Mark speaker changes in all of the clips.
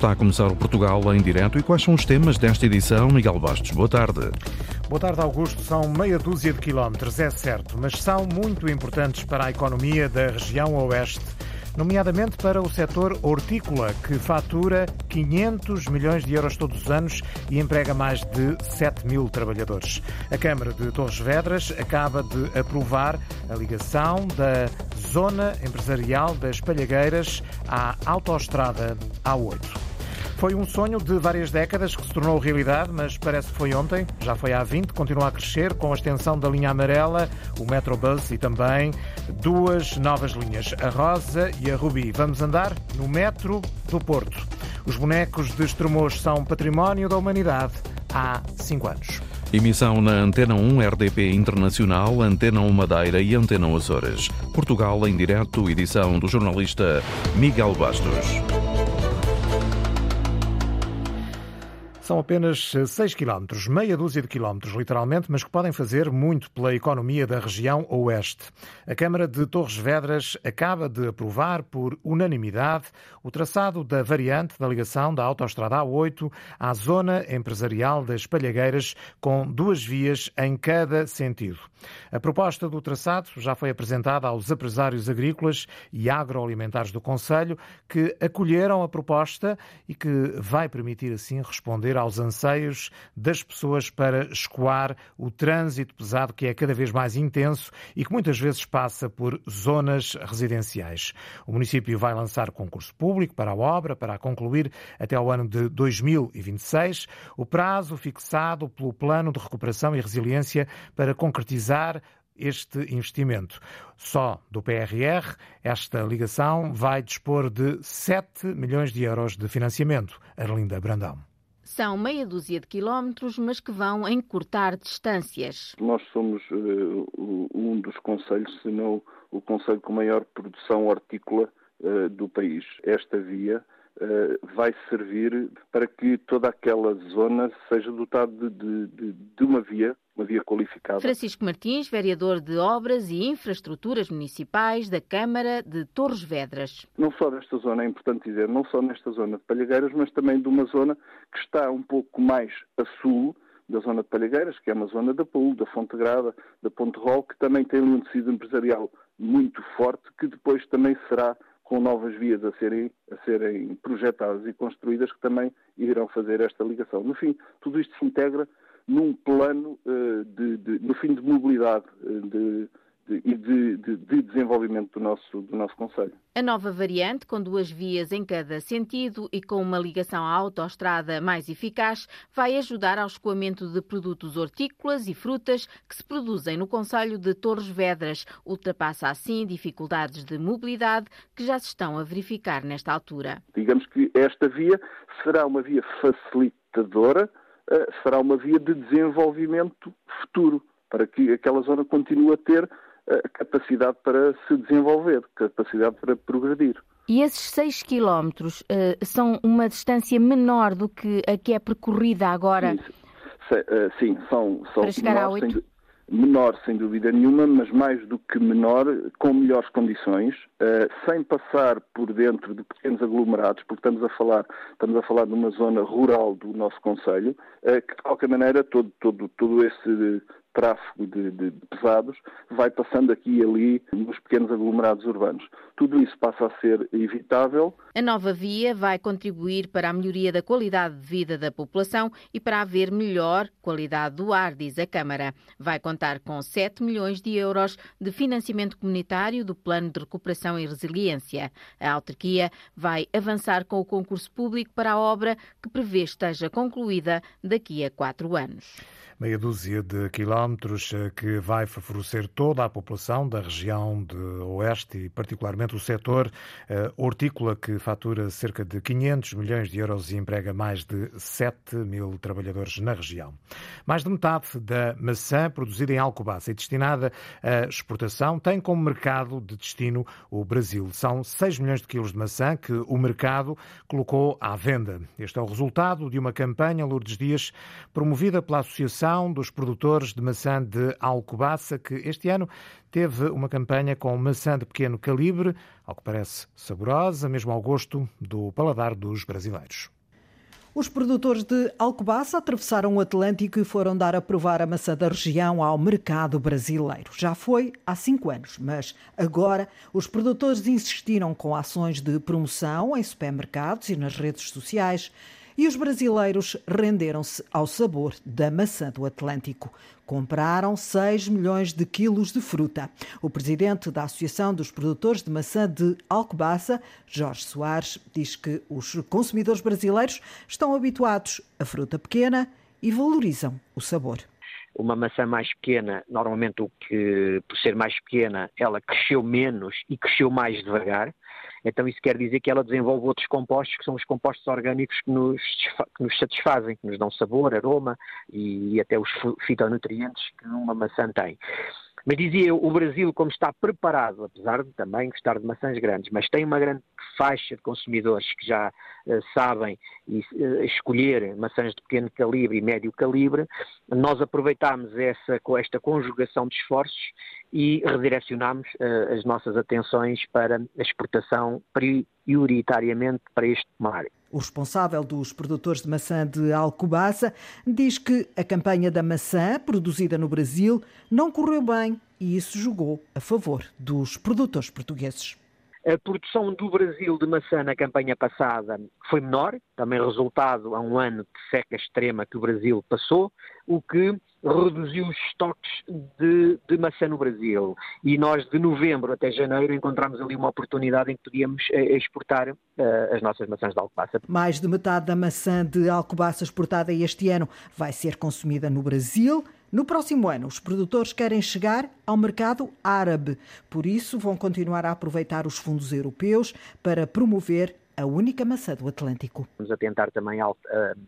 Speaker 1: Está a começar o Portugal em direto e quais são os temas desta edição? Miguel Bastos, boa tarde.
Speaker 2: Boa tarde, Augusto. São meia dúzia de quilómetros, é certo, mas são muito importantes para a economia da região oeste, nomeadamente para o setor hortícola, que fatura 500 milhões de euros todos os anos e emprega mais de 7 mil trabalhadores. A Câmara de Torres Vedras acaba de aprovar a ligação da zona empresarial das Palhagueiras à autoestrada A8. Foi um sonho de várias décadas que se tornou realidade, mas parece que foi ontem, já foi há 20, continua a crescer com a extensão da linha amarela, o Metrobus e também duas novas linhas, a Rosa e a Rubi. Vamos andar no metro do Porto. Os bonecos de Estremoz são património da humanidade há cinco anos.
Speaker 1: Emissão na Antena 1 RDP Internacional, Antena 1 Madeira e Antena Açores. Portugal em direto, edição do jornalista Miguel Bastos.
Speaker 2: São apenas 6 quilómetros, meia dúzia de quilómetros, literalmente, mas que podem fazer muito pela economia da região oeste. A Câmara de Torres Vedras acaba de aprovar por unanimidade o traçado da variante da ligação da Autostrada A8 à zona empresarial das Palhagueiras, com duas vias em cada sentido. A proposta do traçado já foi apresentada aos empresários agrícolas e agroalimentares do Conselho, que acolheram a proposta e que vai permitir assim responder aos anseios das pessoas para escoar o trânsito pesado que é cada vez mais intenso e que muitas vezes passa por zonas residenciais. O município vai lançar concurso público para a obra, para a concluir até ao ano de 2026. O prazo fixado pelo Plano de Recuperação e Resiliência para concretizar este investimento. Só do PRR, esta ligação vai dispor de 7 milhões de euros de financiamento. Arlinda Brandão.
Speaker 3: São meia dúzia de quilómetros, mas que vão encurtar distâncias.
Speaker 4: Nós somos uh, um dos conselhos, se não o conselho com maior produção hortícola uh, do país. Esta via vai servir para que toda aquela zona seja dotada de, de, de, uma via uma via qualificada.
Speaker 3: Francisco Martins, vereador de Obras e Infraestruturas Municipais da Câmara de Torres Vedras.
Speaker 4: Não só desta zona, é importante dizer, não só nesta zona de Palhagueiras, mas também de uma zona que está um pouco mais a sul da zona de Palhagueiras, que é uma zona da Paul, da Fonte Grada, da Ponte Rol, que também tem um tecido empresarial muito forte, que depois também será com novas vias a serem, a serem projetadas e construídas que também irão fazer esta ligação. No fim, tudo isto se integra num plano uh, de, de, no fim de mobilidade uh, de, e de, de, de, desenvolvimento do nosso, do nosso Conselho.
Speaker 3: A nova variante, com duas vias em cada sentido e com uma ligação à autoestrada mais eficaz, vai ajudar ao escoamento de produtos hortícolas e frutas que se produzem no Conselho de Torres Vedras. Ultrapassa assim dificuldades de mobilidade que já se estão a verificar nesta altura.
Speaker 4: Digamos que esta via será uma via facilitadora eh, será uma via de desenvolvimento futuro, para que aquela zona continue a ter capacidade para se desenvolver, capacidade para progredir.
Speaker 3: E esses 6 quilómetros uh, são uma distância menor do que a que é percorrida agora?
Speaker 4: Sim, uh, sim são, são
Speaker 3: a 8?
Speaker 4: menor sem dúvida nenhuma, mas mais do que menor, com melhores condições, uh, sem passar por dentro de pequenos aglomerados, porque estamos a falar, estamos a falar de uma zona rural do nosso Conselho, que de qualquer maneira todo, todo, todo esse tráfego de, de, de, pesados vai passando aqui e ali nos pequenos aglomerados urbanos. Tudo isso passa a ser evitável.
Speaker 3: A nova via vai contribuir para a melhoria da qualidade de vida da população e para haver melhor qualidade do ar, diz a Câmara. Vai contar com 7 milhões de euros de financiamento comunitário do Plano de Recuperação e Resiliência. A autarquia vai avançar com o concurso público para a obra que prevê esteja concluída daqui a quatro anos
Speaker 2: meia dúzia de quilómetros eh, que vai favorecer toda a população da região de Oeste e particularmente o setor uh, hortícola que fatura cerca de 500 milhões de euros e emprega mais de 7 mil trabalhadores na região. Mais de metade da maçã produzida em Alcobaça e destinada à exportação tem como mercado de destino o Brasil. São 6 milhões de quilos de maçã que o mercado colocou à venda. Este é o resultado de uma campanha, Lourdes Dias, promovida pela Associação Dos Produtores de Maçã de Alcobaça, que este ano teve uma campanha com maçã de pequeno calibre, ao que parece saborosa, mesmo ao gosto do paladar dos brasileiros.
Speaker 5: Os produtores de Alcobaça atravessaram o Atlântico e foram dar a provar a maçã da região ao mercado brasileiro. Já foi há cinco anos, mas agora os produtores insistiram com ações de promoção em supermercados e nas redes sociais e os brasileiros renderam-se ao sabor da maçã do Atlântico. Compraram 6 milhões de quilos de fruta. O presidente da Associação dos Produtores de Maçã de Alcobaça, Jorge Soares, diz que os consumidores brasileiros estão habituados a fruta pequena e valorizam o sabor
Speaker 6: uma maçã mais pequena, normalmente o que, por ser mais pequena, ela cresceu menos e cresceu mais devagar. Então isso quer dizer que ela desenvolve outros compostos, que são os compostos orgânicos que nos, que nos satisfazem, que nos dão sabor, aroma e, e até os fitonutrientes que uma maçã tem. Mas dizia eu, o Brasil, como está preparado, apesar de também gostar de maçãs grandes, mas tem uma grande faixa de consumidores que já uh, sabem uh, escolher maçãs de pequeno calibre e médio calibre, nós aproveitámos essa, esta conjugação de esforços e redirecionámos uh, as nossas atenções para a exportação prioritariamente para este mar.
Speaker 5: O responsável dos produtores de maçã de Alcobaça diz que a campanha da maçã produzida no Brasil não correu bem e isso jogou a favor dos produtores portugueses.
Speaker 6: A produção do Brasil de maçã na campanha passada foi menor, também resultado a um ano de seca extrema que o Brasil passou, o que reduziu os estoques de, de, maçã no Brasil. E nós, de novembro até janeiro, encontramos ali uma oportunidade em que podíamos eh, exportar uh, as nossas maçãs de Alcobaça.
Speaker 5: Mais de metade da maçã de Alcobaça exportada este ano vai ser consumida no Brasil. No próximo ano, os produtores querem chegar ao mercado árabe. Por isso, vão continuar a aproveitar os fundos europeus para promover a única maçã do Atlântico.
Speaker 6: Estamos a tentar também uh,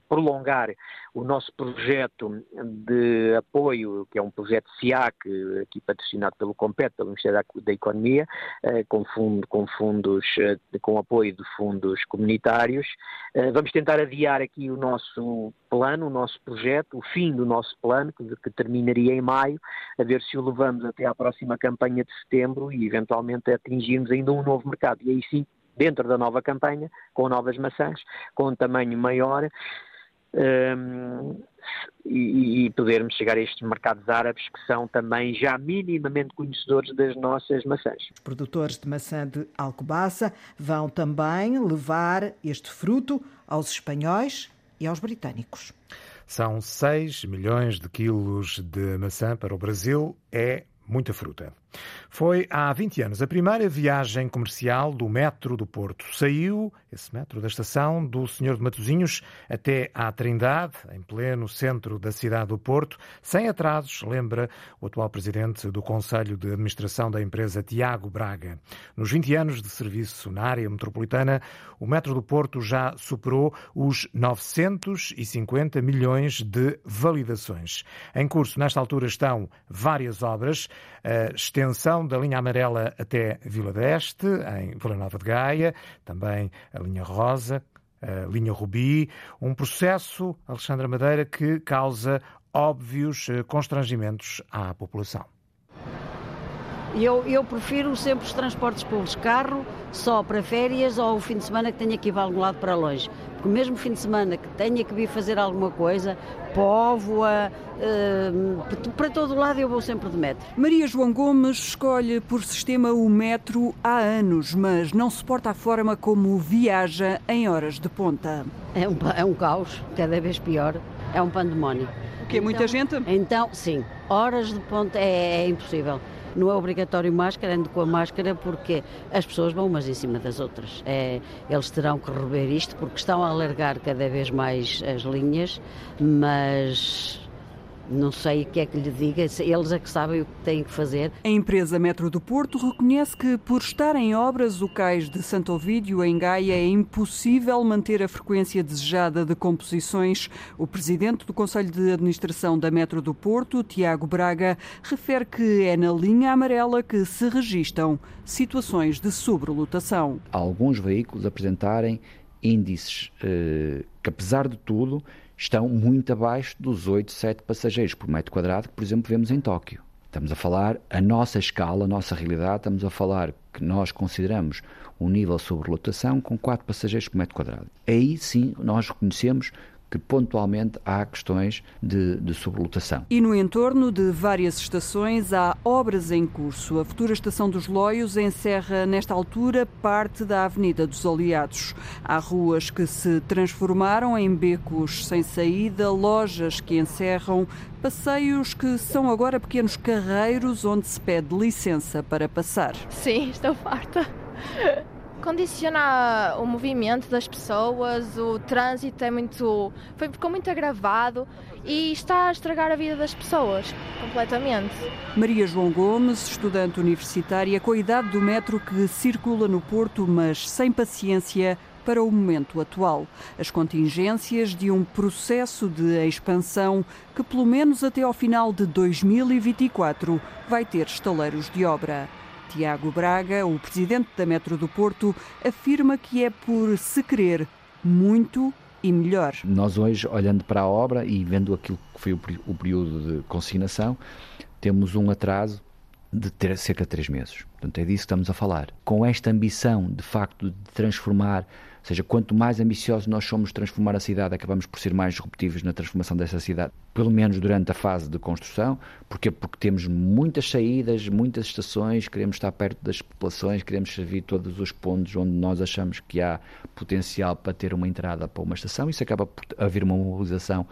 Speaker 6: prolongar o nosso projeto de apoio, que é um projeto SIAC, aqui patrocinado pelo COMPET, pelo Ministério da Economia, uh, com, fundo, com fundos, uh, com apoio de fundos comunitários. vamos tentar adiar aqui o nosso plano, o nosso projeto, o fim do nosso plano, que terminaria em maio, a ver se o levamos até à próxima campanha de setembro e eventualmente atingirmos ainda um novo mercado. E aí sim dentro da nova campanha, com novas maçãs, com um tamanho maior. Um, e, e, podermos chegar a estes mercados árabes que são também já minimamente conhecedores das nossas maçãs.
Speaker 5: Os produtores de maçã de Alcobaça vão também levar este fruto aos espanhóis e aos britânicos.
Speaker 2: São 6 milhões de quilos de maçã para o Brasil. É muita fruta. Foi há 20 anos a primeira viagem comercial do metro do Porto. Saiu esse metro da estação do Senhor de Matosinhos até à Trindade, em pleno centro da cidade do Porto, sem atrasos, lembra o atual presidente do Conselho de Administração da empresa, Tiago Braga. Nos 20 anos de serviço na área metropolitana, o metro do Porto já superou os 950 milhões de validações. Em curso, nesta altura, estão várias obras, a extensão da linha amarela até Vila d'Este, em Vila Nova de Gaia, também a linha rosa, a linha rubi, um processo, Alexandra Madeira, que causa óbvios eh, constrangimentos à população.
Speaker 7: Eu, eu prefiro sempre os transportes públicos, carro só para férias ou o fim de semana que tenha que ir para algum lado para longe. Porque mesmo fim de semana que tenha que vir fazer alguma coisa, Póvoa, uh, para todo lado eu vou sempre de metro.
Speaker 8: Maria João Gomes escolhe por sistema o metro há anos, mas não suporta a forma como viaja em horas de ponta.
Speaker 7: É um, é um caos, cada vez pior, é um pandemónio.
Speaker 8: O que é muita então, gente?
Speaker 7: Então, sim, horas de ponta é, é impossível. Não é obrigatório máscara, ando com a máscara porque as pessoas vão umas em cima das outras. É, eles terão que rever isto porque estão a alargar cada vez mais as linhas, mas não sei o que é que lhe diga, eles é que sabem o que têm que fazer.
Speaker 8: A empresa Metro do Porto reconhece que, por estar em obras, o cais de Santo Ovídio, em Gaia, é impossível manter a frequência desejada de composições. O presidente do Conselho de Administração da Metro do Porto, Tiago Braga, refere que é na linha amarela que se registram situações de sobrelotação.
Speaker 9: Alguns veículos apresentarem índices eh, que, apesar de tudo, estão muito abaixo dos 8, 7 passageiros por metro quadrado que, por exemplo, vemos em Tóquio. Estamos a falar a nossa escala, a nossa realidade, estamos a falar que nós consideramos um nível de sobrelotação com 4 passageiros por metro quadrado. Aí sim nós reconhecemos que pontualmente há questões de, de sobrelotação.
Speaker 8: E no entorno de várias estações há obras em curso. A futura estação dos Loios encerra, nesta altura, parte da Avenida dos Aliados. Há ruas que se transformaram em becos sem saída, lojas que encerram, passeios que são agora pequenos carreiros onde se pede licença para passar.
Speaker 10: Sim, estou farta condiciona o movimento das pessoas, o trânsito é muito. Foi, ficou muito agravado e está a estragar a vida das pessoas completamente.
Speaker 8: Maria João Gomes, estudante universitária com a idade do metro que circula no Porto, mas sem paciência para o momento atual. As contingências de um processo de expansão que, pelo menos até ao final de 2024, vai ter estaleiros de obra. Tiago Braga, o presidente da Metro do Porto, afirma que é por se querer muito e melhor.
Speaker 9: Nós hoje, olhando para a obra e vendo aquilo que foi o período de consignação, temos um atraso de ter cerca de três meses. Portanto, é disso que estamos a falar. Com esta ambição, de facto, de transformar ou seja, quanto mais ambiciosos nós somos de transformar a cidade, acabamos por ser mais disruptivos na transformação dessa cidade, pelo menos durante a fase de construção. Porquê? Porque temos muitas saídas, muitas estações, queremos estar perto das populações, queremos servir todos os pontos onde nós achamos que há potencial para ter uma entrada para uma estação. Isso acaba por haver uma mobilização,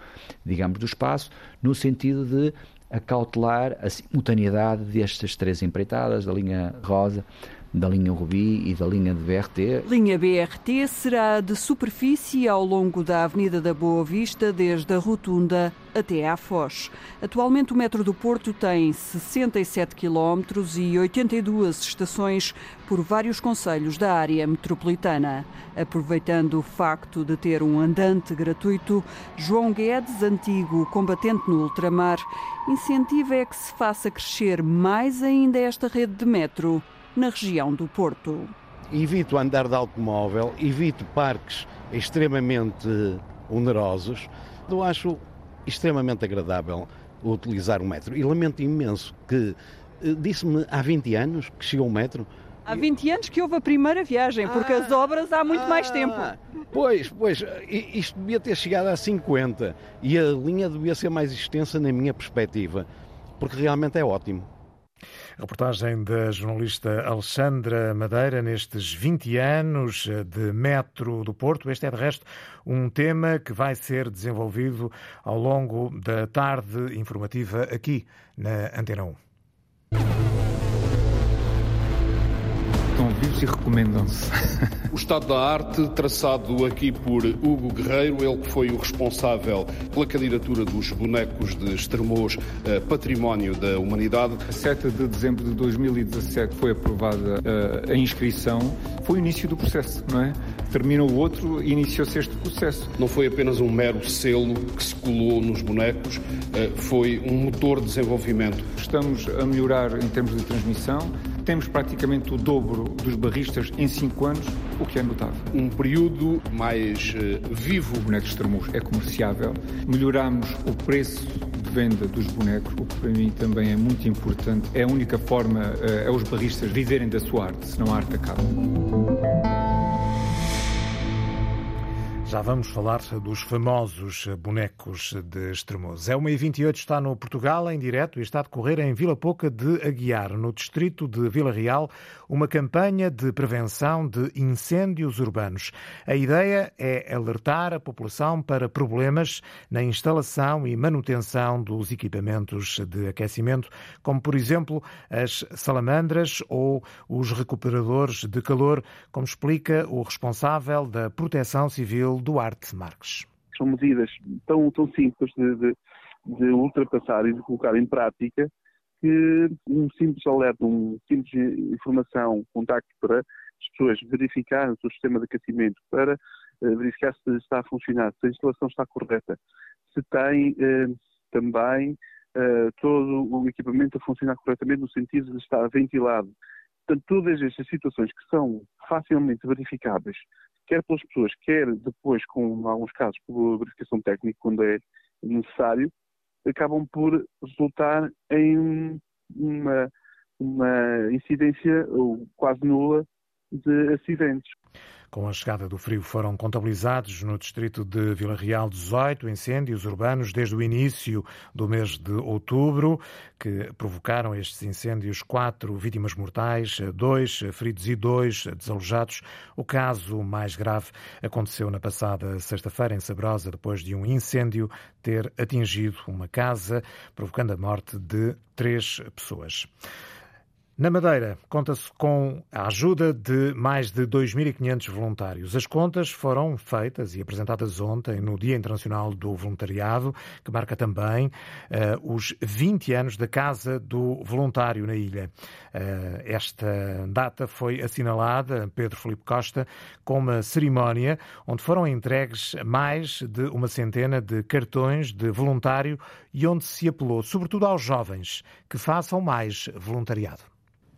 Speaker 9: digamos, do espaço, no sentido de acautelar a simultaneidade destas três empreitadas, da linha rosa, da linha Rubi e da linha de BRT.
Speaker 8: Linha BRT será de superfície ao longo da Avenida da Boa Vista, desde a Rotunda até à Foz. Atualmente o metro do Porto tem 67 km e 82 estações por vários conselhos da área metropolitana. Aproveitando o facto de ter um andante gratuito, João Guedes, antigo combatente no ultramar, incentiva é que se faça crescer mais ainda esta rede de metro na região do Porto.
Speaker 11: Evito andar de automóvel, evito parques extremamente onerosos. Eu acho extremamente agradável utilizar o metro e lamento imenso que eh, disse-me há 20 anos que chegou o metro.
Speaker 8: Há 20 anos que houve a primeira viagem, porque ah, as obras há muito ah, mais tempo.
Speaker 11: Pois, pois, isto devia ter chegado a 50 e a linha devia ser mais extensa na minha perspectiva, porque realmente é ótimo.
Speaker 2: Reportagem da jornalista Alexandra Madeira nestes 20 anos de Metro do Porto. Este é, de resto, um tema que vai ser desenvolvido ao longo da tarde informativa aqui na Antena 1.
Speaker 12: E recomendam-se.
Speaker 13: O estado da arte, traçado aqui por Hugo Guerreiro, ele que foi o responsável pela candidatura dos bonecos de Estremoz eh, Património da Humanidade.
Speaker 12: A 7 de dezembro de 2017 foi aprovada eh, a inscrição, foi o início do processo, não é? Terminou o outro e iniciou-se este processo.
Speaker 13: Não foi apenas um mero selo que se colou nos bonecos, eh, foi um motor de desenvolvimento.
Speaker 12: Estamos a melhorar em termos de transmissão, temos praticamente o dobro dos barristas em 5 anos, o que é notável.
Speaker 13: Um período mais uh, vivo.
Speaker 12: O boneco de é comerciável. Melhoramos o preço de venda dos bonecos, o que para mim também é muito importante. É a única forma, uh, é os barristas viverem da sua arte, senão a arte acaba.
Speaker 2: Já vamos falar dos famosos bonecos de Estremoz. É 1h28, está no Portugal, em direto, e está a decorrer em Vila Pouca de Aguiar, no distrito de Vila Real, uma campanha de prevenção de incêndios urbanos. A ideia é alertar a população para problemas na instalação e manutenção dos equipamentos de aquecimento, como, por exemplo, as salamandras ou os recuperadores de calor, como explica o responsável da Proteção Civil Duarte Marques.
Speaker 4: São medidas tão, tão simples de, de, de ultrapassar e de colocar em prática que um simples alerta, um simples informação, contacto para as pessoas verificarem o seu sistema de aquecimento, para uh, verificar se está a funcionar, se a instalação está correta, se tem uh, também uh, todo o equipamento a funcionar corretamente no sentido de estar ventilado, Portanto, todas estas situações que são facilmente verificáveis, quer pelas pessoas, quer depois, com alguns casos, por verificação técnica, quando é necessário, acabam por resultar em uma, uma incidência quase nula de acidentes.
Speaker 2: Com a chegada do frio foram contabilizados no distrito de Vila Real 18 incêndios urbanos desde o início do mês de outubro, que provocaram estes incêndios quatro vítimas mortais, dois feridos e dois desalojados. O caso mais grave aconteceu na passada sexta-feira em Sabrosa, depois de um incêndio ter atingido uma casa, provocando a morte de três pessoas. Na Madeira, conta-se com a ajuda de mais de 2.500 voluntários. As contas foram feitas e apresentadas ontem no Dia Internacional do Voluntariado, que marca também uh, os 20 anos da Casa do Voluntário na ilha. Uh, esta data foi assinalada, Pedro Felipe Costa, com uma cerimónia onde foram entregues mais de uma centena de cartões de voluntário e onde se apelou, sobretudo aos jovens, que façam mais voluntariado.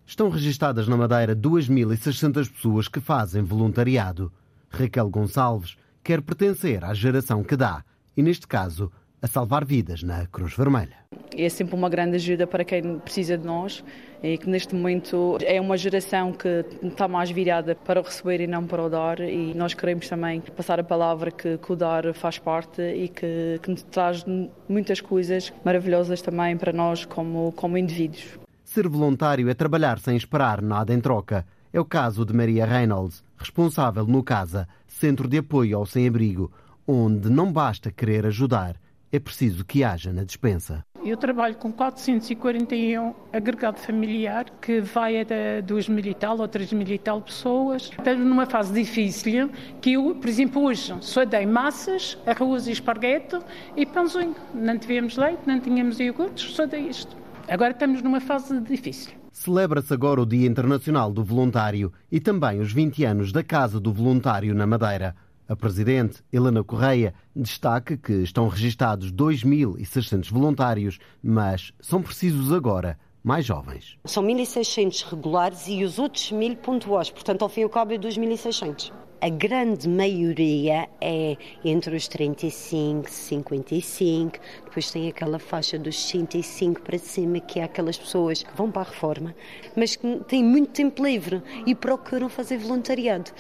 Speaker 14: Estão registadas na Madeira 2.600 pessoas que fazem voluntariado. Raquel Gonçalves quer pertencer à geração que dá e, neste caso, a salvar vidas na Cruz Vermelha.
Speaker 15: É sempre uma grande ajuda para quem precisa de nós e que neste momento é uma geração que está mais virada para o receber e não para o dar e nós queremos também passar a palavra que, que o dar faz parte e que, que nos traz muitas coisas maravilhosas também para nós como, como indivíduos.
Speaker 14: Ser voluntário é trabalhar sem esperar nada em troca. É o caso de Maria Reynolds, responsável no CASA, Centro de Apoio ao Sem-Abrigo, onde não basta querer ajudar, é preciso que haja na dispensa.
Speaker 16: Eu trabalho com 441 agregado familiar, que vai a 2 mil e tal ou 3 mil e tal pessoas. Estamos numa fase difícil, que eu, por exemplo, hoje só dei massas, arroz e esparguete e pãozinho. Não tivemos leite, não tínhamos iogurtes, só dei isto. Agora estamos numa fase difícil.
Speaker 14: Celebra-se agora o Dia Internacional do Voluntário e também os 20 anos da Casa do Voluntário na Madeira. A Presidente, Helena Correia, destaca que estão registados 2.600 voluntários, mas são precisos agora mais jovens.
Speaker 17: São 1.600 regulares e os outros 1.000 pontuais, portanto, ao fim e ao cabo é 2.600 a grande maioria é entre os 35, 55, depois tem aquela faixa dos 65 para cima, que é aquelas pessoas que vão para a reforma, mas que têm muito tempo livre e procuram fazer voluntariado.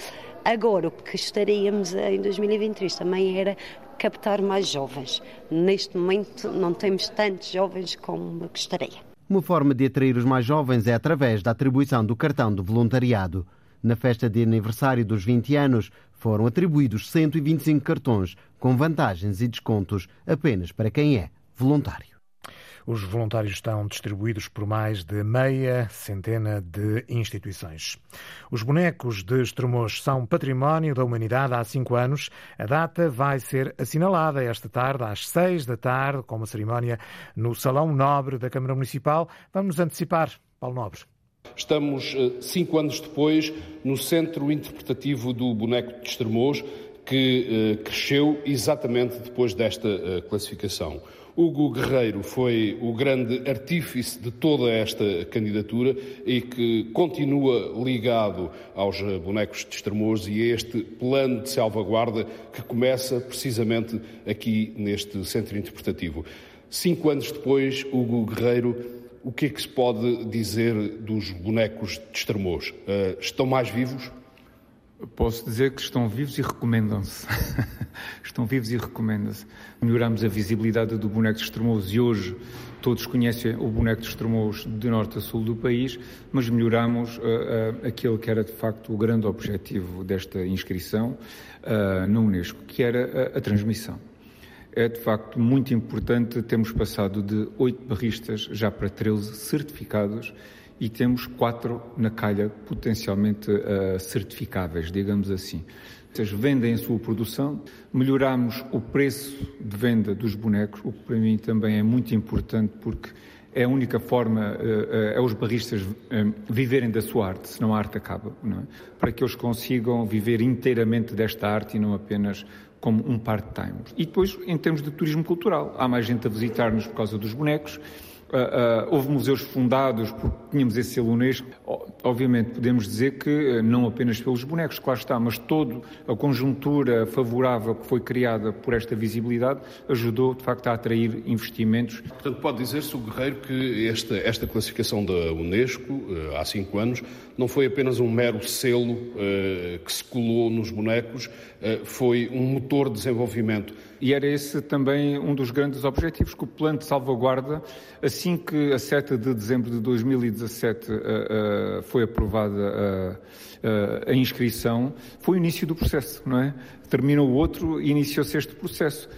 Speaker 17: Agora, o que estaríamos em 2023 também era captar mais jovens. Neste momento não temos tantos jovens como gostaria.
Speaker 14: Uma forma de atrair os mais jovens é através da atribuição do cartão de voluntariado. Na festa de aniversário dos 20 anos, foram atribuídos 125 cartões com vantagens e descontos apenas para quem é voluntário.
Speaker 2: Os voluntários estão distribuídos por mais de meia centena de instituições. Os bonecos de Estremoz são património da humanidade há cinco anos. A data vai ser assinalada esta tarde, às seis da tarde, com uma cerimónia no Salão Nobre da Câmara Municipal. Vamos antecipar, Paulo Nobre.
Speaker 13: Estamos, eh, cinco anos depois, no centro interpretativo do boneco de Estremoz, que eh, cresceu exatamente depois desta eh, classificação. Hugo Guerreiro foi o grande artífice de toda esta candidatura e que continua ligado aos bonecos de Estremoz e a este plano de salvaguarda que começa precisamente aqui neste centro interpretativo. Cinco anos depois, Hugo Guerreiro o que é que se pode dizer dos bonecos de Estremoz? Uh, estão mais vivos?
Speaker 12: Posso dizer que estão vivos e recomendam-se. estão vivos e recomendam-se. Melhoramos a visibilidade do boneco de Estremoz e hoje todos conhecem o boneco de Estremoz de norte a sul do país, mas melhoramos uh, uh, aquele que era de facto o grande objetivo desta inscrição uh, na Unesco, que era a, a transmissão. É de facto muito importante termos passado de oito barristas já para 13 certificados e temos quatro na calha potencialmente uh, certificáveis, digamos assim. Eles vendem a sua produção, melhoramos o preço de venda dos bonecos, o que para mim também é muito importante porque é a única forma, é os barristas viverem da sua arte, senão a arte acaba, é? para que eles consigam viver inteiramente desta arte e não apenas como um part-time. E depois, em termos de turismo cultural, há mais gente a visitar-nos por causa dos bonecos. Uh, uh, houve museus fundados porque tínhamos esse selo Unesco. Obviamente, podemos dizer que eh, não apenas pelos bonecos, claro está, mas toda a conjuntura favorável que foi criada por esta visibilidade ajudou, de facto, a atrair investimentos.
Speaker 13: Portanto, pode dizer-se, o Guerreiro, que esta, esta classificação da Unesco, eh, há cinco anos, não foi apenas um mero selo uh, que se colou nos bonecos, uh, foi um motor de desenvolvimento.
Speaker 12: E era esse também um dos grandes objetivos que o plano de salvaguarda, assim que a 7 de dezembro de 2017 uh, foi aprovada a inscrição, foi o início do processo, não é? Terminou o outro e iniciou-se este processo.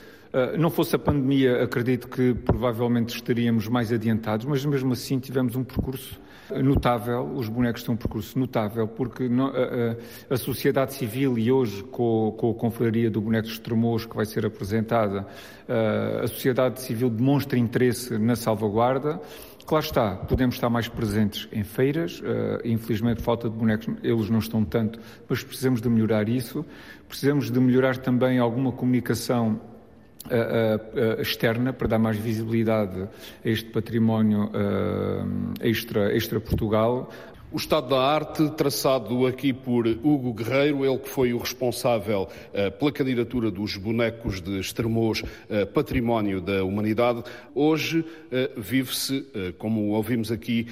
Speaker 12: Não fosse a pandemia, acredito que provavelmente estaríamos mais adiantados, mas mesmo assim tivemos um percurso notável, os bonecos têm um percurso notável, porque a, a, a sociedade civil e hoje com, com, a Confraria do Boneco de Estremoz que vai ser apresentada, a sociedade civil demonstra interesse na salvaguarda. Claro está, podemos estar mais presentes em feiras, infelizmente falta de bonecos, eles não estão tanto, mas precisamos de melhorar isso. Precisamos de melhorar também alguma comunicação externa para dar mais visibilidade a este património extra, extra Portugal.
Speaker 13: O estado da arte, traçado aqui por Hugo Guerreiro, ele que foi o responsável uh, pela candidatura dos bonecos de Estremoz uh, Património da Humanidade, hoje vive-se, como ouvimos aqui,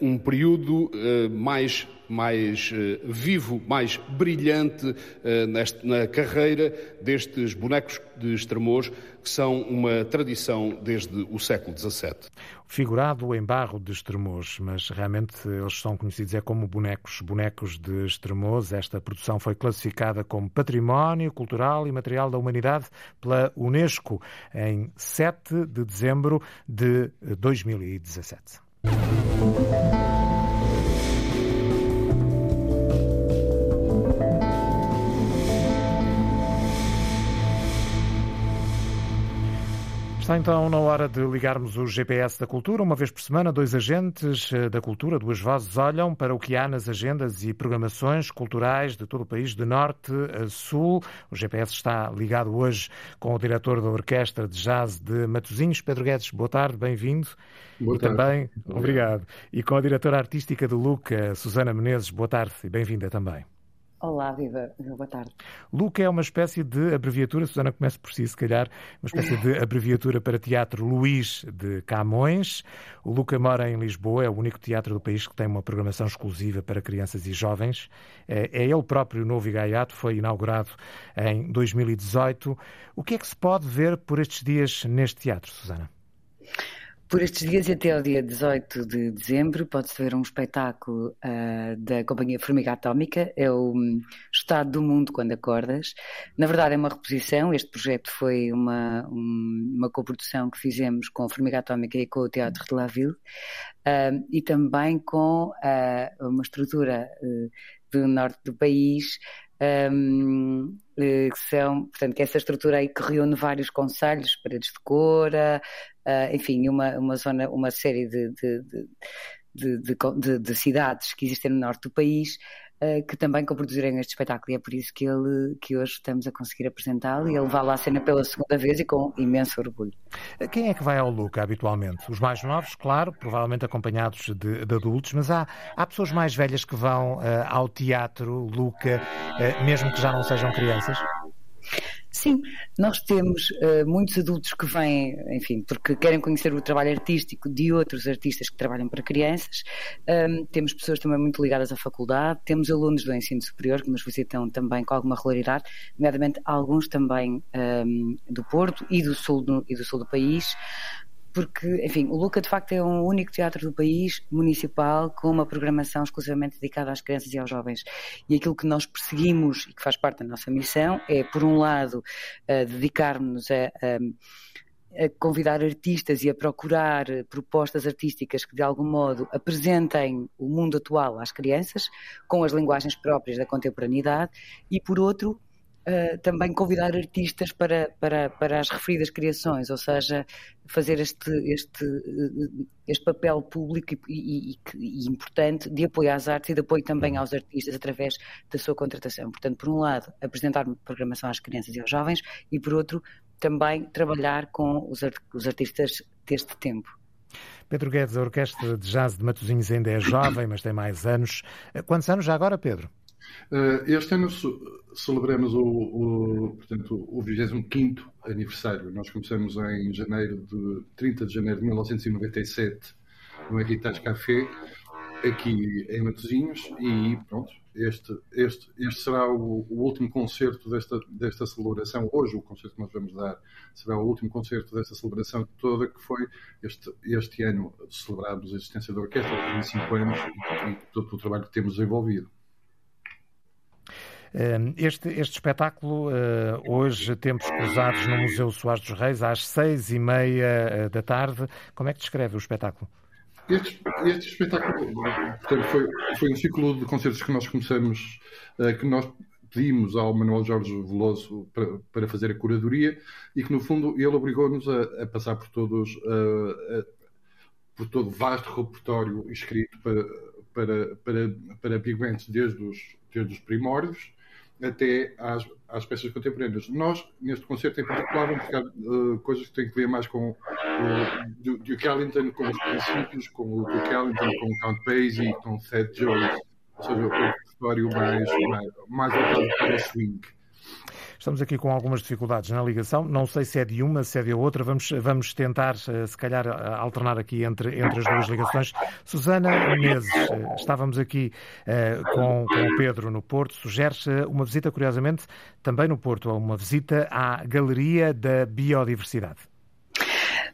Speaker 13: um período mais mais uh, vivo, mais brilhante uh, neste, na carreira destes bonecos de Estremoz, que são uma tradição desde o século XVII.
Speaker 2: Figurado em barro de Estremoz, mas realmente eles são conhecidos é como bonecos, bonecos de Estremoz. Esta produção foi classificada como Património Cultural e Material da Humanidade pela Unesco em 7 de dezembro de 2017. Está então na hora de ligarmos o GPS da cultura. Uma vez por semana, dois agentes eh, da cultura, duas vozes, olham para o que há nas agendas e programações culturais de todo o país, de norte a sul. O GPS está ligado hoje com o diretor da Orquestra de Jazz de Matosinhos, Pedro Guedes. Boa tarde, bem-vindo.
Speaker 18: Boa
Speaker 2: e
Speaker 18: tarde.
Speaker 2: também, obrigado. E com a diretora artística do Luca, Susana Menezes. Boa tarde e bem-vinda também.
Speaker 18: Olá, Viva. Boa tarde.
Speaker 2: Luca é uma espécie de abreviatura, Susana começa por si, se calhar, uma espécie de abreviatura para Teatro Luís de Camões. O Luca mora em Lisboa, é o único teatro do país que tem uma programação exclusiva para crianças e jovens. É, é ele próprio, novo e gaiato, foi inaugurado em 2018. O que é que se pode ver por estes dias neste teatro, Susana?
Speaker 18: Por estes dias e até ao dia 18 de dezembro pode-se ver um espetáculo uh, da Companhia Formiga Atómica, é o um, Estado do Mundo Quando Acordas. Na verdade é uma reposição, este projeto foi uma, um, uma coprodução que fizemos com a Formiga Atómica e com o Teatro de La Ville uh, e também com uh, uma estrutura do norte do país um, que são, portanto, que essa estrutura aí que reúne vários conselhos, paredes de cora, uh, enfim, uma, uma zona, uma série de, de, de, de, cidades que existem no norte do país, que também coproduziram este espetáculo e é por isso que, ele, que hoje estamos a conseguir apresentá-lo e ele vai lá à cena pela segunda vez e com imenso orgulho.
Speaker 2: Quem é que vai ao Luca habitualmente? Os mais novos, claro, provavelmente acompanhados de, de adultos, mas há, há pessoas mais velhas que vão uh, ao teatro Luca, uh, mesmo que já não sejam crianças?
Speaker 18: Sim, nós temos uh, muitos adultos que vêm, enfim, porque querem conhecer o trabalho artístico de outros artistas que trabalham para crianças. Um, temos pessoas também muito ligadas à faculdade, temos alunos do ensino superior que nos visitam também com alguma regularidade, nomeadamente alguns também um, do Porto e do sul do, e do sul do país porque, enfim, o Luca de facto é o único teatro do país municipal com uma programação exclusivamente dedicada às crianças e aos jovens. E aquilo que nós perseguimos e que faz parte da nossa missão é, por um lado, dedicarmos a, a, a convidar artistas e a procurar propostas artísticas que de algum modo apresentem o mundo atual às crianças com as linguagens próprias da contemporaneidade e por outro Uh, também convidar artistas para, para, para as referidas criações, ou seja, fazer este, este, este papel público e, e, e, importante de apoio às artes e de apoio também aos artistas através da sua contratação. Portanto, por um lado, apresentar programação às crianças e aos jovens e, por outro, também trabalhar com os, os artistas deste tempo.
Speaker 2: Pedro Guedes, a Orquestra de Jazz de Matosinhos ainda é jovem, mas tem mais anos. Quantos anos já agora, Pedro?
Speaker 19: Este ano celebramos o, o, portanto, o 25 aniversário. Nós começamos em janeiro de 30 de janeiro de 1997 no Heritage Café, aqui em Matosinhos, e pronto, este, este, este será o, o, último concerto desta, desta celebração. Hoje, o concerto que nós vamos dar será o último concerto desta celebração toda, que foi este, este ano celebramos a existência da orquestra, 25 anos, e todo o trabalho que temos desenvolvido.
Speaker 2: Este, este espetáculo, eh, hoje, Tempos Cruzados, no Museu Soares dos Reis, às seis e meia eh, da tarde. Como é que descreve o espetáculo?
Speaker 19: Este, este espetáculo portanto, foi, foi um ciclo de concertos que nós começamos, eh, que nós pedimos ao Manuel Jorge Veloso para, para fazer a curadoria e que, no fundo, ele obrigou-nos a, a, passar por todos, a, a, por todo o vasto repertório escrito para, para, para, para pigmentos desde os, desde os primórdios até às, às peças contemporâneas. Nós, neste concerto em particular, vamos pegar uh, coisas que têm que ver mais com o Duke Ellington, com os princípios, com o Duke Ellington, com o Count Basie, com o Thad Jones, ou seja, o repertório mais, mais, mais voltado para o swing.
Speaker 2: Estamos aqui com algumas dificuldades na ligação. Não sei se é de uma, se é de outra. Vamos, vamos tentar, eh, se calhar, eh, alternar aqui entre, entre as duas ligações. Susana Menezes, eh, estávamos aqui com, com o Pedro no Porto. Sugere-se uma visita, curiosamente, também no Porto, uma visita à Galeria da Biodiversidade.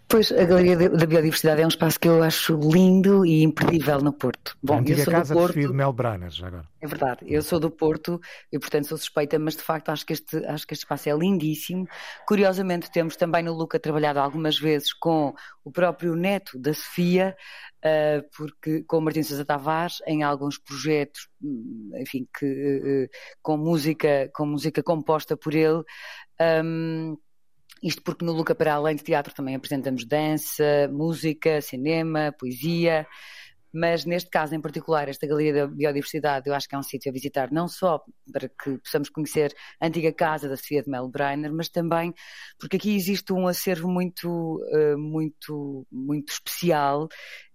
Speaker 18: Pois, a Galeria da Biodiversidade é um espaço que eu acho lindo e imperdível no Porto.
Speaker 2: Bom, eu sou casa do Porto, de Mel Branas, agora.
Speaker 18: É verdade, eu sou do Porto e, portanto, sou suspeita, mas de facto acho que, este, acho que este espaço é lindíssimo. Curiosamente, temos também no Luca trabalhado algumas vezes com o próprio neto da Sofia, uh, porque, com o Martim Sousa Tavares, em alguns projetos, hum, enfim, que, uh, com, música, com música composta por ele. Um, isto porque no Luca, para além de teatro, também apresentamos dança, música, cinema, poesia. Mas neste caso em particular, esta Galeria da Biodiversidade, eu acho que é um sítio a visitar, não só para que possamos conhecer a antiga casa da Sofia de Mel Breiner, mas também porque aqui existe um acervo muito, eh, muito, muito especial.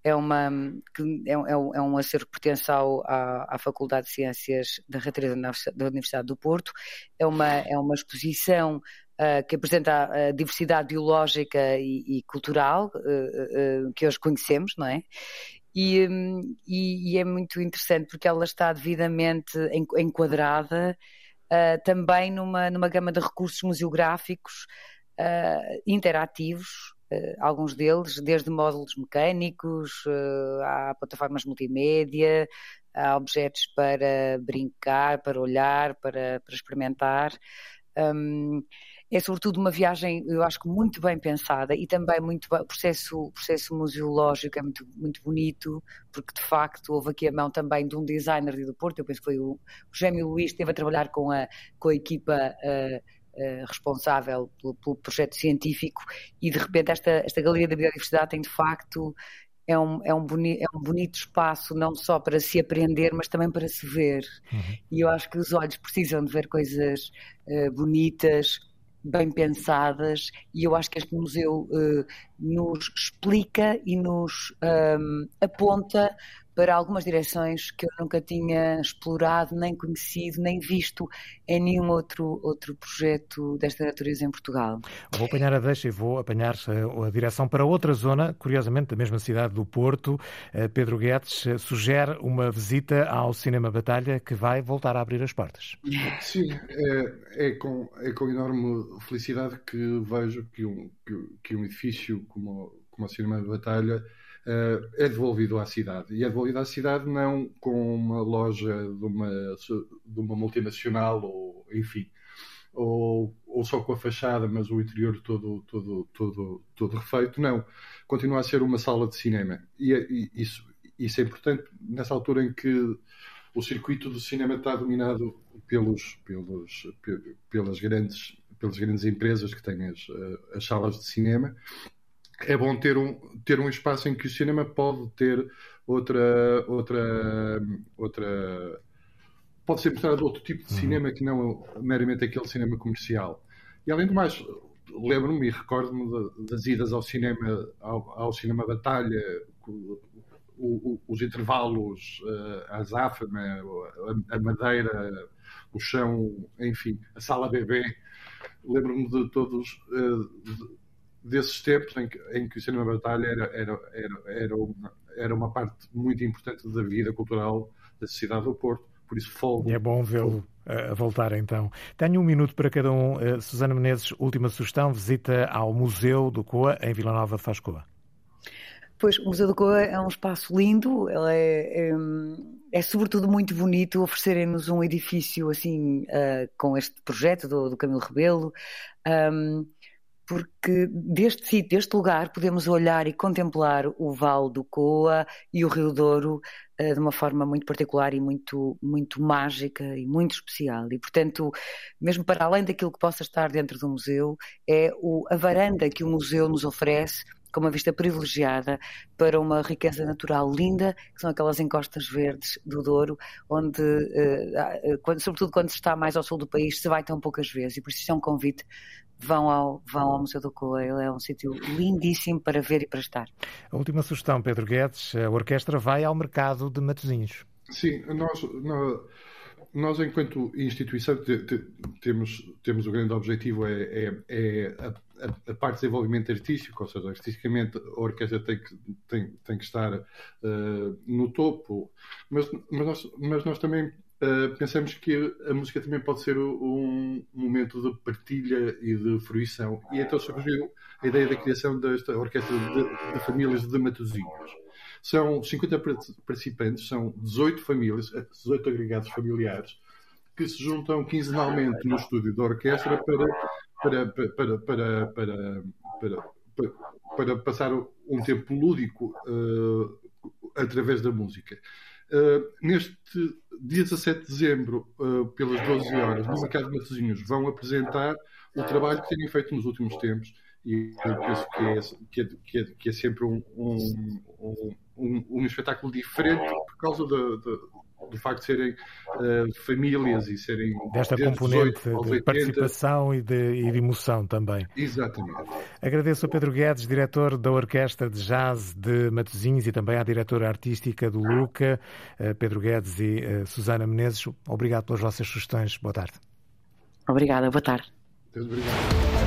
Speaker 18: É, uma, é, é, é um acervo que pertence ao, à, à Faculdade de Ciências da Retreza da Universidade do Porto. É uma, é uma exposição que apresenta a diversidade biológica e, e cultural uh, uh, que hoje conhecemos, não é? E, um, e, e, é muito interessante porque ela está devidamente enquadrada também numa, numa gama de recursos museográficos interativos, alguns deles, desde módulos mecânicos, a plataformas multimédia, a objetos para brincar, para olhar, para, para experimentar. Um, é sobretudo uma viagem, eu acho que muito bem pensada e também muito o processo, processo museológico é muito, muito bonito, porque de facto houve aqui a mão também de um designer de do Porto, eu penso que foi o, o Gêmeo Luís, que esteve a trabalhar com a, com a equipa uh, uh, responsável pelo, pelo, projeto científico e de repente esta, esta Galeria da Biodiversidade tem de facto é um, é, um boni, é um bonito espaço não só para se aprender, mas também para se ver. Uhum. E eu acho que os olhos precisam de ver coisas uh, bonitas, bem pensadas e eu acho que este museu uh, nos explica e nos um, aponta para algumas direções que eu nunca tinha explorado, nem conhecido, nem visto em nenhum outro, outro projeto desta natureza em Portugal.
Speaker 2: Vou apanhar a deixa e vou apanhar a, direção para outra zona, curiosamente da mesma cidade do Porto. Eh, Pedro Guedes eh, sugere uma visita ao Cinema Batalha que vai voltar a abrir as portas.
Speaker 19: Sim, é, é, com, é com enorme felicidade que vejo que um, que, que um edifício como, como o Cinema Batalha é devolvido à cidade. E é devolvido à cidade não com uma loja de uma, de uma multinacional ou, enfim, ou, ou só com a fachada, mas o interior todo, todo, todo, todo refeito. Não. Continua a ser uma sala de cinema. E, é, e isso, isso é importante nessa altura em que o circuito do cinema está dominado pelos, pelos, pelas, grandes, pelas grandes empresas que têm as, eh, as salas de cinema é bom ter um, ter um espaço em que o cinema pode ter outra outra outra pode ser mostrado outro tipo de uhum. cinema que não meramente aquele cinema comercial e além do mais lembro-me e recordo-me das idas ao cinema ao, ao, cinema batalha os intervalos, a azáfama, a madeira, o chão, enfim, a sala bebê. Lembro-me de todos desses tempos em que, em que o cinema batalha era, era, era, era, uma, era uma parte muito importante da vida cultural da cidade do Porto. Por isso, fogo.
Speaker 2: É bom vê-lo a voltar então. Tenho um minuto para cada um. Uh, Susana Menezes, última sugestão: visita ao Museu do Coa, em Vila Nova de Fascoa.
Speaker 18: Pois, o Museu do Coa é um espaço lindo, ele é, é, é sobretudo muito bonito oferecerem-nos um edifício assim, uh, com este projeto do, do Camilo Rebelo. Um, porque deste sítio, deste lugar, podemos olhar e contemplar o Vale do Coa e o Rio Douro uh, de uma forma muito particular e muito, muito mágica e muito especial. E, portanto, mesmo para além daquilo que possa estar dentro do museu, é o, a varanda que o museu nos oferece com uma vista privilegiada para uma riqueza natural linda, que são aquelas encostas verdes do Douro, onde, uh, quando, sobretudo quando se está mais ao sul do país, se vai tão poucas vezes. E por isso é um convite vão ao, vão ao Museu do Coa. Ele é um sítio lindíssimo para ver e para estar.
Speaker 2: A última sugestão, Pedro Guedes, a orquestra vai ao mercado de Matosinhos.
Speaker 19: Sim, nós, nós, nós enquanto instituição temos, temos o grande objetivo é, é, é a, a, parte de desenvolvimento artístico, ou seja, artisticamente a orquestra tem que, tem, tem que estar uh, no topo, mas, mas, nós, mas nós também uh, pensamos que a música também pode ser um momento de partilha e de fruição. E então surgiu a ideia da criação desta orquestra de, de famílias de Matosinhos. São 50 participantes, são 18 famílias, 18 agregados familiares, que se juntam quinzenalmente no estúdio da orquestra para, para, para, para, para, para, para passar um tempo lúdico uh, através da música. Uh, neste dia 17 de dezembro, uh, pelas 12 horas, no Mercado de Matosinhos, vão apresentar o trabalho que têm feito nos últimos tempos e eu penso que é, que é, que é, que é sempre um, um, um, um, espetáculo diferente por causa do, do facto de serem uh, famílias e serem.
Speaker 2: Desta componente de participação e de, e de, emoção também.
Speaker 19: Exatamente.
Speaker 2: Agradeço a Pedro Guedes, diretor da Orquestra de Jazz de Matosinhos e também à diretora artística do Luca, uh, Pedro Guedes e uh, Susana Menezes. Obrigado pelas vossas sugestões. Boa tarde.
Speaker 18: Obrigada, boa tarde.
Speaker 19: Muito obrigado.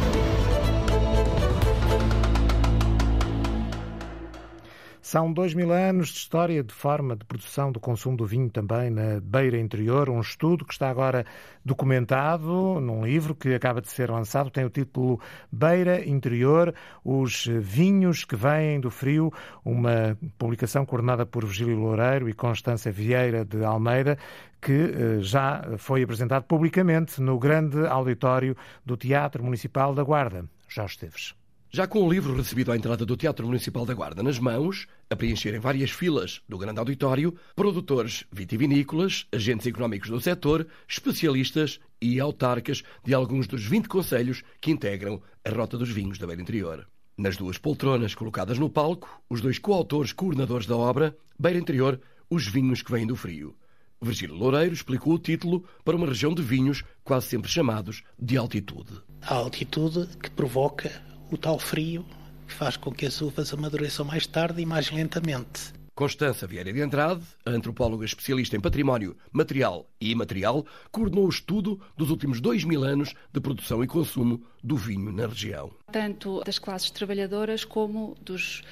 Speaker 2: São dois mil anos de história de forma de produção do consumo do vinho também na Beira Interior, um estudo que está agora documentado num livro que acaba de ser lançado, tem o título Beira Interior, os vinhos que vêm do frio, uma publicação coordenada por Virgílio Loureiro e Constância Vieira de Almeida, que eh, já foi apresentado publicamente no grande auditório do Teatro Municipal da Guarda. Jorge Esteves.
Speaker 20: Já com o livro recebido à entrada do Teatro Municipal da Guarda nas mãos, a preencherem várias filas do grande auditório, produtores vitivinícolas, agentes económicos do setor, especialistas e autarcas de alguns dos 20 conselhos que integram a Rota dos Vinhos da Beira Interior. Nas duas poltronas colocadas no palco, os dois coautores coordenadores da obra, Beira Interior, Os Vinhos que Vêm do Frio. Virgílio Loureiro explicou o título para uma região de vinhos quase sempre chamados de altitude.
Speaker 21: A altitude que provoca o tal frio que faz com que as uvas amadureçam mais tarde e mais lentamente.
Speaker 20: Constança Vieira de Andrade, antropóloga especialista em património material e imaterial, coordenou o estudo dos últimos dois mil anos de produção e consumo do vinho na região.
Speaker 22: Tanto das classes trabalhadoras como dos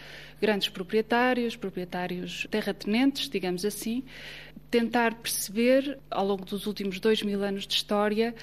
Speaker 22: grandes proprietários, proprietários terratenentes, digamos assim, tentar perceber, ao longo dos últimos dois mil anos de história,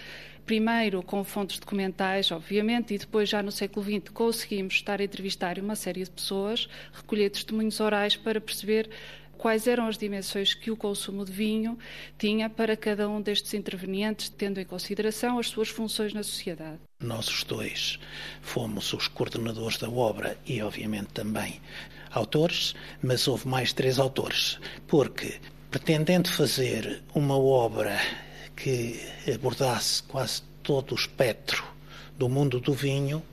Speaker 22: primeiro com fontes documentais, obviamente, e depois, já no século XX, conseguimos estar a entrevistar uma série de pessoas, recolher testemunhos orais para perceber quais eram as dimensões que o consumo de vinho tinha para cada um destes intervenientes, tendo em consideração as suas funções na sociedade.
Speaker 21: Nós os dois fomos os coordenadores da obra e, obviamente, também autores, mas houve mais três autores, porque pretendendo fazer uma obra que abordasse quase todo o espectro do mundo do vinho,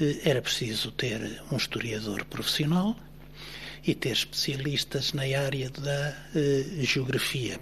Speaker 21: eh, era preciso ter um historiador profissional e ter especialistas na área da eh, geografia,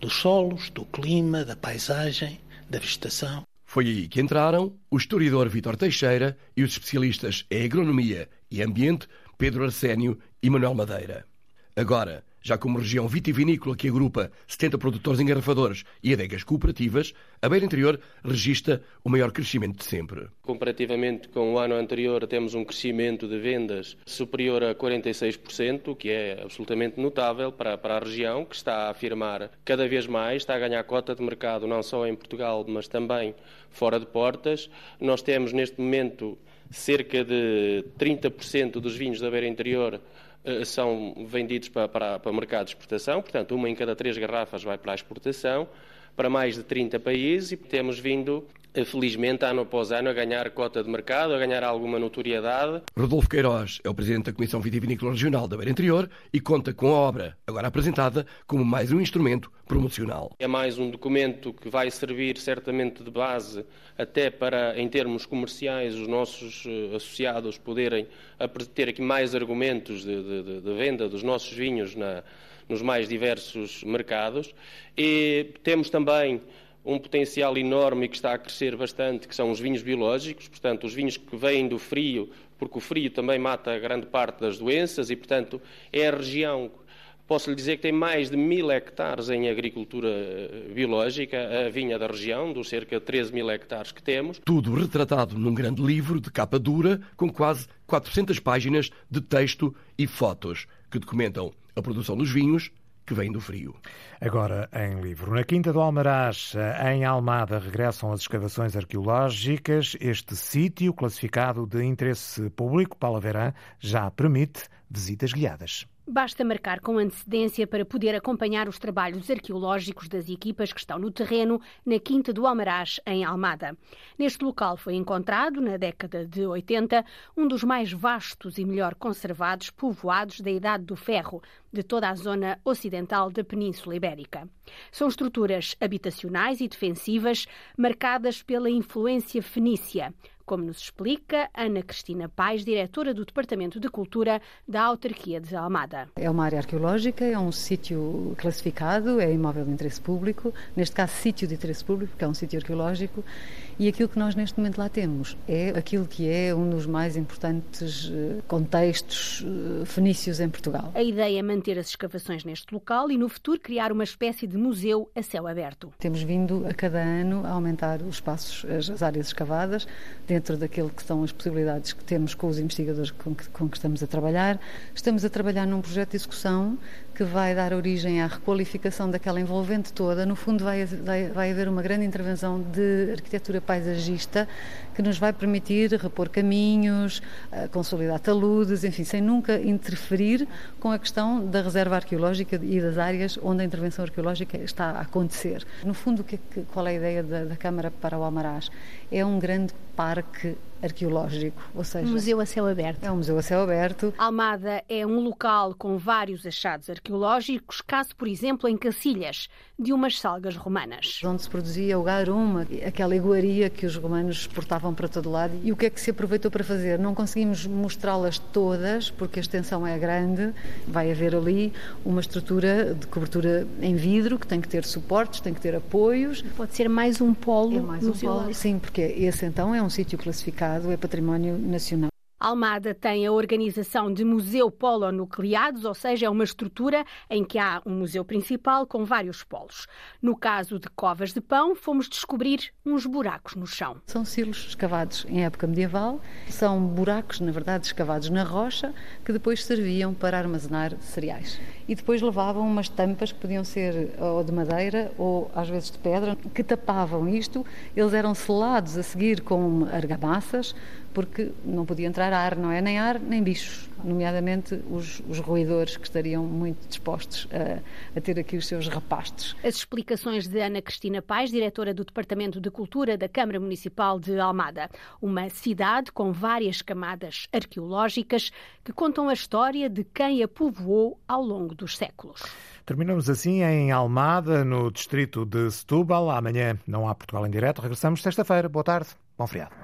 Speaker 21: dos solos, do clima, da paisagem, da vegetação.
Speaker 20: Foi aí que entraram o historiador Vítor Teixeira e os especialistas em agronomia e ambiente Pedro Arsénio e Manuel Madeira. Agora, já como região vitivinícola que agrupa 70 produtores engarrafadores e adegas cooperativas, a Beira Interior registra o maior crescimento de sempre.
Speaker 23: Comparativamente com o ano anterior, temos um crescimento de vendas superior a 46%, o que é absolutamente notável para, para a região, que está a afirmar cada vez mais, está a ganhar cota de mercado não só em Portugal, mas também fora de portas. Nós temos neste momento cerca de 30% dos vinhos da Beira Interior são vendidos para, para, para mercado de exportação, portanto, uma em cada três garrafas vai para a exportação, para mais de 30 países e temos vindo eh, felizmente, ano após ano, a ganhar cota de mercado, a ganhar alguma notoriedade.
Speaker 20: Rodolfo Queiroz é o presidente da Comissão Vitivinícola Regional da Beira Interior e conta com a obra, agora apresentada, como mais um instrumento promocional.
Speaker 23: É mais um documento que vai servir certamente de base até para, em termos comerciais, os nossos eh, associados poderem ter aqui mais argumentos de, de, de venda dos nossos vinhos na, nos mais diversos mercados. E temos também um potencial enorme que está a crescer bastante, que são os vinhos biológicos, portanto, os vinhos que vêm do frio, porque o frio também mata grande parte das doenças e, portanto, é a região Posso lhe dizer que tem mais de mil hectares em agricultura eh, biológica, a vinha da região, dos cerca de 13 mil hectares que temos.
Speaker 20: Tudo retratado num grande livro de capa dura, com quase 400 páginas de texto e fotos, que documentam a produção dos vinhos, que vem do frio.
Speaker 2: Agora em livro. Na Quinta do Almaraz, em Almada, regressam as escavações arqueológicas. Este sítio, classificado de interesse público, Paula Verã, já permite visitas guiadas.
Speaker 24: Basta marcar com antecedência para poder acompanhar os trabalhos arqueológicos das equipas que estão no terreno na Quinta do Almaraz, em Almada. Neste local foi encontrado, na década de 80, um dos mais vastos e melhor conservados povoados da Idade do Ferro, de toda a zona ocidental da Península Ibérica. São estruturas habitacionais e defensivas marcadas pela influência fenícia como nos explica Ana Cristina Pais, diretora do Departamento de Cultura da Autarquia de Almada.
Speaker 25: É uma área arqueológica, é um sítio classificado, é imóvel de interesse público, neste caso sítio de interesse público, porque é um sítio arqueológico, e aquilo que nós neste momento lá temos é aquilo que é um dos mais importantes eh, contextos eh, fenícios em Portugal.
Speaker 24: A ideia é manter as escavações neste local e no futuro criar uma espécie de museu a céu aberto.
Speaker 25: Temos vindo a cada ano a aumentar os espaços, as áreas escavadas, dentro daquilo que são as possibilidades que temos com os investigadores com que, com que estamos a trabalhar. Estamos a trabalhar num projeto de execução que vai dar origem à requalificação daquela envolvente toda. No fundo, vai, vai, vai haver uma grande intervenção de arquitetura paisagista que nos vai permitir repor caminhos, eh, consolidar taludes, enfim, sem nunca interferir com a questão da reserva arqueológica e das áreas onde a intervenção arqueológica está a acontecer. No fundo, qual é a ideia da, da Câmara para o Almaraz? É um grande parque arqueológico, ou seja,
Speaker 24: um museu a céu aberto.
Speaker 25: É um museu a céu aberto.
Speaker 24: Almada é um local com vários achados arqueológicos, caso por exemplo em Cacilhas, de umas salgas romanas.
Speaker 25: Onde se produzia o garum, aquela iguaria que os romanos exportavam para todo lado. E o que é que se aproveitou para fazer? Não conseguimos mostrá-las todas, porque a extensão é grande. Vai haver ali uma estrutura de cobertura em vidro que tem que ter suportes, tem que ter apoios.
Speaker 24: Pode ser mais um polo
Speaker 25: é mais um polo, Sim, porque esse então é um sítio classificado, é património nacional.
Speaker 24: Almada tem a organização de museu polonucleados, ou seja, é uma estrutura em que há um museu principal com vários polos. No caso de Covas de Pão, fomos descobrir uns buracos no chão.
Speaker 25: São silos escavados em época medieval, são buracos, na verdade, escavados na rocha, que depois serviam para armazenar cereais. E depois levavam umas tampas que podiam ser ou de madeira ou às vezes de pedra, que tapavam isto. Eles eram selados a seguir com argamassas, porque não podia entrar ar, não é? Nem ar, nem bichos, nomeadamente os, os roedores que estariam muito dispostos a, a, ter aqui os seus rapastos.
Speaker 24: As explicações de Ana Cristina Pais, diretora do Departamento de Cultura da Câmara Municipal de Almada. Uma cidade com várias camadas arqueológicas que contam a história de quem a povoou ao longo dos séculos.
Speaker 2: Terminamos assim em Almada, no distrito de Setúbal. Amanhã não há Portugal em direto. Regressamos sexta-feira. Boa tarde. Bom feriado.